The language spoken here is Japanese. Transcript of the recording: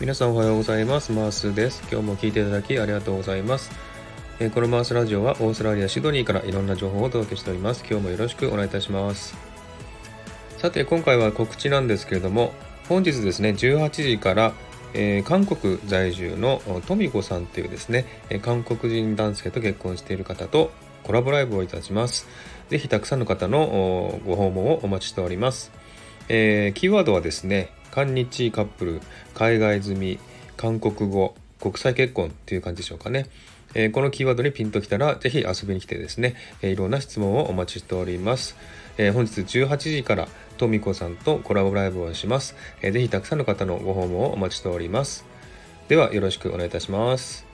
皆さんおはようございます。マースです。今日も聞いていただきありがとうございます。えー、このマースラジオはオーストラリア・シドニーからいろんな情報をお届けしております。今日もよろしくお願いいたします。さて、今回は告知なんですけれども、本日ですね、18時から、えー、韓国在住のトミコさんというですね、韓国人男性と結婚している方とコラボライブをいたします。ぜひたくさんの方のご訪問をお待ちしております。えー、キーワードはですね、韓日カップル、海外済み、韓国語、国際結婚っていう感じでしょうかね。えー、このキーワードにピンときたら、ぜひ遊びに来てですね、えー、いろんな質問をお待ちしております。えー、本日18時からとみこさんとコラボライブをします。えー、ぜひたくさんの方のご訪問をお待ちしております。では、よろしくお願いいたします。